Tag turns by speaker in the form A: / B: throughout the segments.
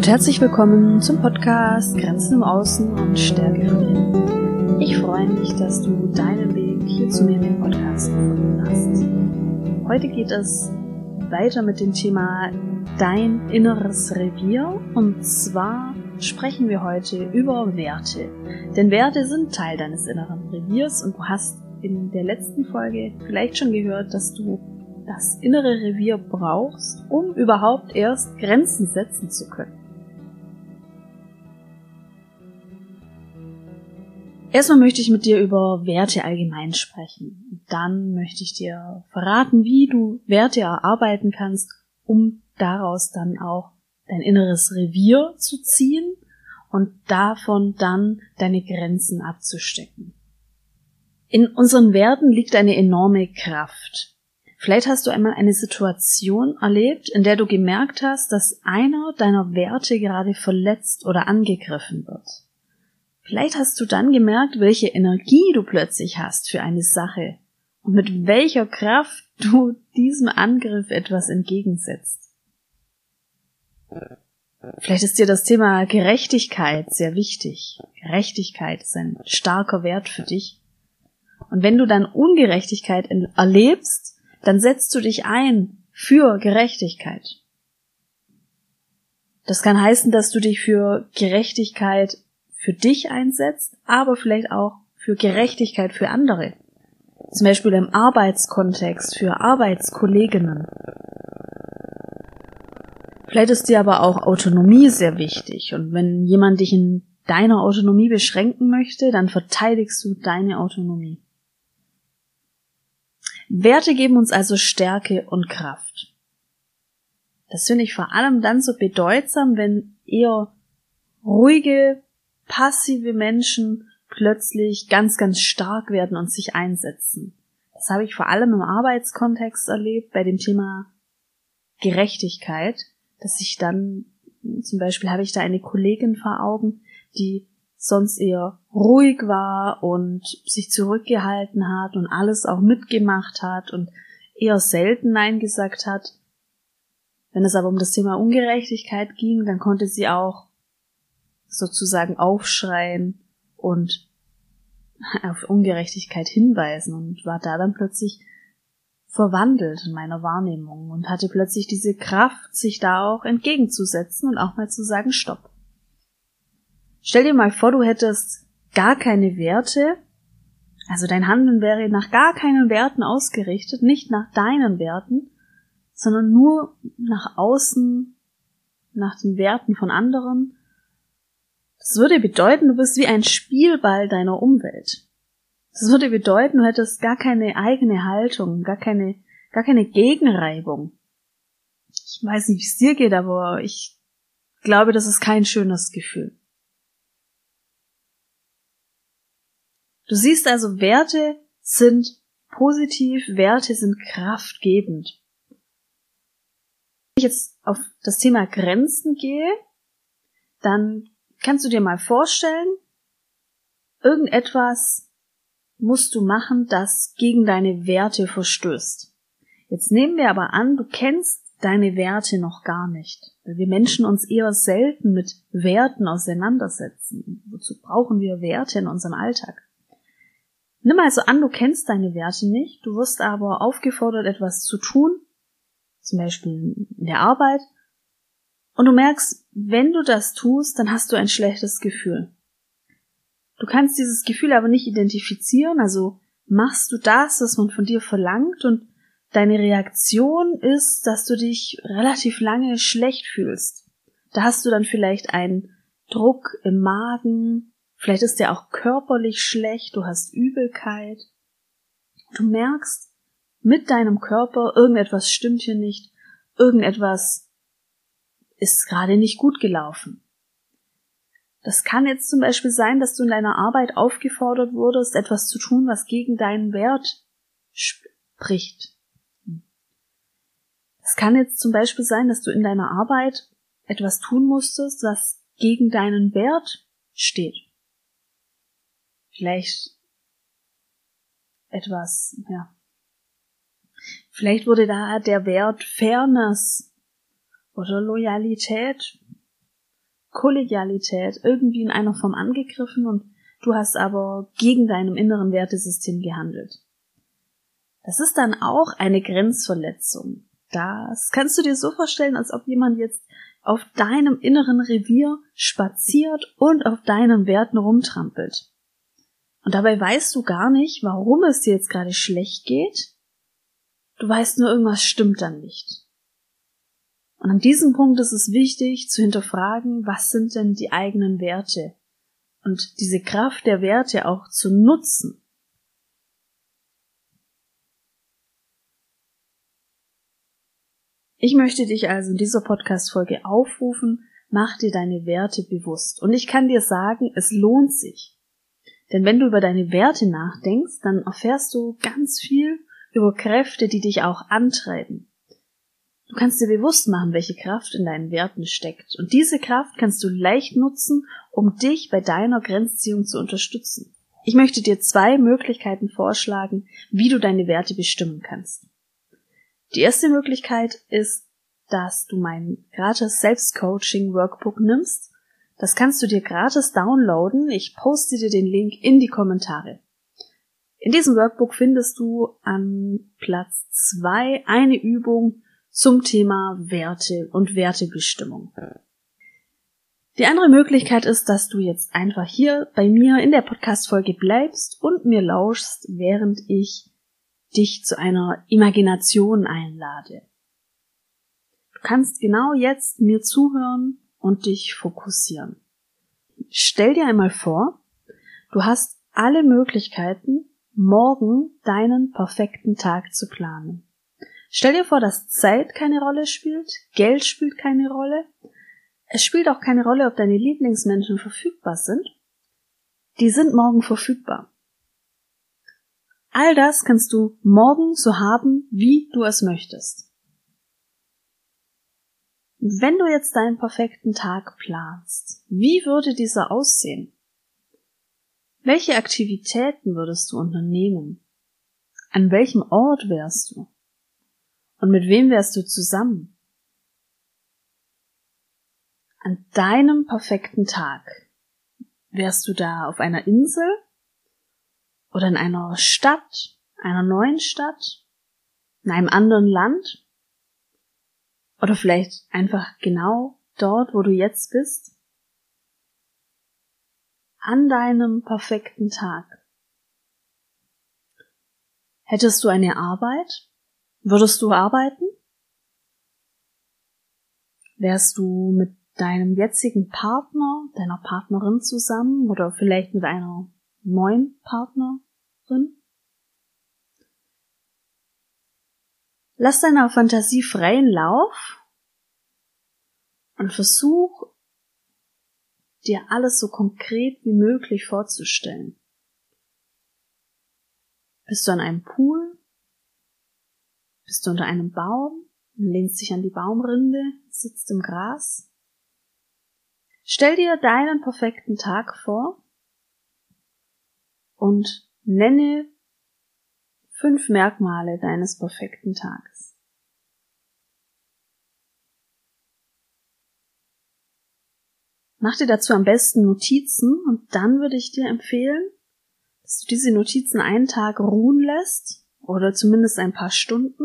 A: und herzlich willkommen zum Podcast Grenzen im Außen und Stärke von innen. Ich freue mich, dass du deinen Weg hier zu mir in den Podcast gefunden hast. Heute geht es weiter mit dem Thema Dein inneres Revier und zwar sprechen wir heute über Werte. Denn Werte sind Teil deines inneren Reviers und du hast in der letzten Folge vielleicht schon gehört, dass du das innere Revier brauchst, um überhaupt erst Grenzen setzen zu können. Erstmal möchte ich mit dir über Werte allgemein sprechen. Dann möchte ich dir verraten, wie du Werte erarbeiten kannst, um daraus dann auch dein inneres Revier zu ziehen und davon dann deine Grenzen abzustecken. In unseren Werten liegt eine enorme Kraft. Vielleicht hast du einmal eine Situation erlebt, in der du gemerkt hast, dass einer deiner Werte gerade verletzt oder angegriffen wird. Vielleicht hast du dann gemerkt, welche Energie du plötzlich hast für eine Sache und mit welcher Kraft du diesem Angriff etwas entgegensetzt. Vielleicht ist dir das Thema Gerechtigkeit sehr wichtig. Gerechtigkeit ist ein starker Wert für dich. Und wenn du dann Ungerechtigkeit erlebst, dann setzt du dich ein für Gerechtigkeit. Das kann heißen, dass du dich für Gerechtigkeit für dich einsetzt, aber vielleicht auch für Gerechtigkeit für andere. Zum Beispiel im Arbeitskontext für Arbeitskolleginnen. Vielleicht ist dir aber auch Autonomie sehr wichtig und wenn jemand dich in deiner Autonomie beschränken möchte, dann verteidigst du deine Autonomie. Werte geben uns also Stärke und Kraft. Das finde ich vor allem dann so bedeutsam, wenn eher ruhige, passive Menschen plötzlich ganz, ganz stark werden und sich einsetzen. Das habe ich vor allem im Arbeitskontext erlebt, bei dem Thema Gerechtigkeit, dass ich dann, zum Beispiel habe ich da eine Kollegin vor Augen, die sonst eher ruhig war und sich zurückgehalten hat und alles auch mitgemacht hat und eher selten Nein gesagt hat. Wenn es aber um das Thema Ungerechtigkeit ging, dann konnte sie auch sozusagen aufschreien und auf Ungerechtigkeit hinweisen und war da dann plötzlich verwandelt in meiner Wahrnehmung und hatte plötzlich diese Kraft, sich da auch entgegenzusetzen und auch mal zu sagen, stopp. Stell dir mal vor, du hättest gar keine Werte, also dein Handeln wäre nach gar keinen Werten ausgerichtet, nicht nach deinen Werten, sondern nur nach außen, nach den Werten von anderen. Das würde bedeuten, du bist wie ein Spielball deiner Umwelt. Das würde bedeuten, du hättest gar keine eigene Haltung, gar keine, gar keine Gegenreibung. Ich weiß nicht, wie es dir geht, aber ich glaube, das ist kein schönes Gefühl. Du siehst also, Werte sind positiv, Werte sind kraftgebend. Wenn ich jetzt auf das Thema Grenzen gehe, dann kannst du dir mal vorstellen, irgendetwas musst du machen, das gegen deine Werte verstößt. Jetzt nehmen wir aber an, du kennst deine Werte noch gar nicht, weil wir Menschen uns eher selten mit Werten auseinandersetzen. Wozu brauchen wir Werte in unserem Alltag? Nimm also an, du kennst deine Werte nicht, du wirst aber aufgefordert, etwas zu tun, zum Beispiel in der Arbeit, und du merkst, wenn du das tust, dann hast du ein schlechtes Gefühl. Du kannst dieses Gefühl aber nicht identifizieren, also machst du das, was man von dir verlangt, und deine Reaktion ist, dass du dich relativ lange schlecht fühlst. Da hast du dann vielleicht einen Druck im Magen, Vielleicht ist dir auch körperlich schlecht, du hast Übelkeit. Du merkst mit deinem Körper, irgendetwas stimmt hier nicht, irgendetwas ist gerade nicht gut gelaufen. Das kann jetzt zum Beispiel sein, dass du in deiner Arbeit aufgefordert wurdest, etwas zu tun, was gegen deinen Wert spricht. Es kann jetzt zum Beispiel sein, dass du in deiner Arbeit etwas tun musstest, was gegen deinen Wert steht vielleicht etwas, ja. Vielleicht wurde da der Wert Fairness oder Loyalität Kollegialität irgendwie in einer Form angegriffen und du hast aber gegen deinem inneren Wertesystem gehandelt. Das ist dann auch eine Grenzverletzung. Das kannst du dir so vorstellen, als ob jemand jetzt auf deinem inneren Revier spaziert und auf deinen Werten rumtrampelt. Und dabei weißt du gar nicht, warum es dir jetzt gerade schlecht geht. Du weißt nur, irgendwas stimmt dann nicht. Und an diesem Punkt ist es wichtig zu hinterfragen, was sind denn die eigenen Werte? Und diese Kraft der Werte auch zu nutzen. Ich möchte dich also in dieser Podcast-Folge aufrufen, mach dir deine Werte bewusst. Und ich kann dir sagen, es lohnt sich. Denn wenn du über deine Werte nachdenkst, dann erfährst du ganz viel über Kräfte, die dich auch antreiben. Du kannst dir bewusst machen, welche Kraft in deinen Werten steckt. Und diese Kraft kannst du leicht nutzen, um dich bei deiner Grenzziehung zu unterstützen. Ich möchte dir zwei Möglichkeiten vorschlagen, wie du deine Werte bestimmen kannst. Die erste Möglichkeit ist, dass du mein gratis Selbstcoaching Workbook nimmst. Das kannst du dir gratis downloaden. Ich poste dir den Link in die Kommentare. In diesem Workbook findest du an Platz zwei eine Übung, zum Thema Werte und Wertebestimmung. Die andere Möglichkeit ist, dass du jetzt einfach hier bei mir in der Podcast-Folge bleibst und mir lauschst, während ich dich zu einer Imagination einlade. Du kannst genau jetzt mir zuhören und dich fokussieren. Stell dir einmal vor, du hast alle Möglichkeiten, morgen deinen perfekten Tag zu planen. Stell dir vor, dass Zeit keine Rolle spielt, Geld spielt keine Rolle. Es spielt auch keine Rolle, ob deine Lieblingsmenschen verfügbar sind. Die sind morgen verfügbar. All das kannst du morgen so haben, wie du es möchtest. Wenn du jetzt deinen perfekten Tag planst, wie würde dieser aussehen? Welche Aktivitäten würdest du unternehmen? An welchem Ort wärst du? Und mit wem wärst du zusammen? An deinem perfekten Tag wärst du da auf einer Insel oder in einer Stadt, einer neuen Stadt, in einem anderen Land oder vielleicht einfach genau dort, wo du jetzt bist? An deinem perfekten Tag. Hättest du eine Arbeit? Würdest du arbeiten? Wärst du mit deinem jetzigen Partner, deiner Partnerin zusammen oder vielleicht mit einer neuen Partnerin? Lass deiner Fantasie freien Lauf und versuch dir alles so konkret wie möglich vorzustellen. Bist du an einem Pool? Bist du unter einem Baum, lehnst dich an die Baumrinde, sitzt im Gras? Stell dir deinen perfekten Tag vor und nenne fünf Merkmale deines perfekten Tages. Mach dir dazu am besten Notizen und dann würde ich dir empfehlen, dass du diese Notizen einen Tag ruhen lässt oder zumindest ein paar Stunden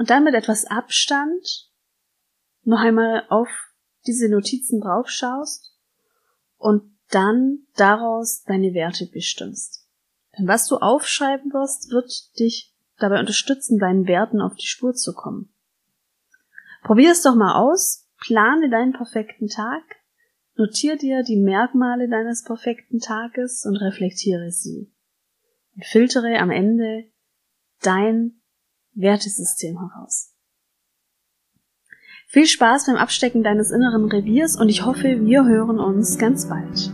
A: und dann mit etwas Abstand noch einmal auf diese Notizen draufschaust und dann daraus deine Werte bestimmst. Denn was du aufschreiben wirst, wird dich dabei unterstützen, deinen Werten auf die Spur zu kommen. Probier es doch mal aus, plane deinen perfekten Tag, notier dir die Merkmale deines perfekten Tages und reflektiere sie. Und filtere am Ende dein Wertesystem heraus. Viel Spaß beim Abstecken deines inneren Reviers und ich hoffe, wir hören uns ganz bald.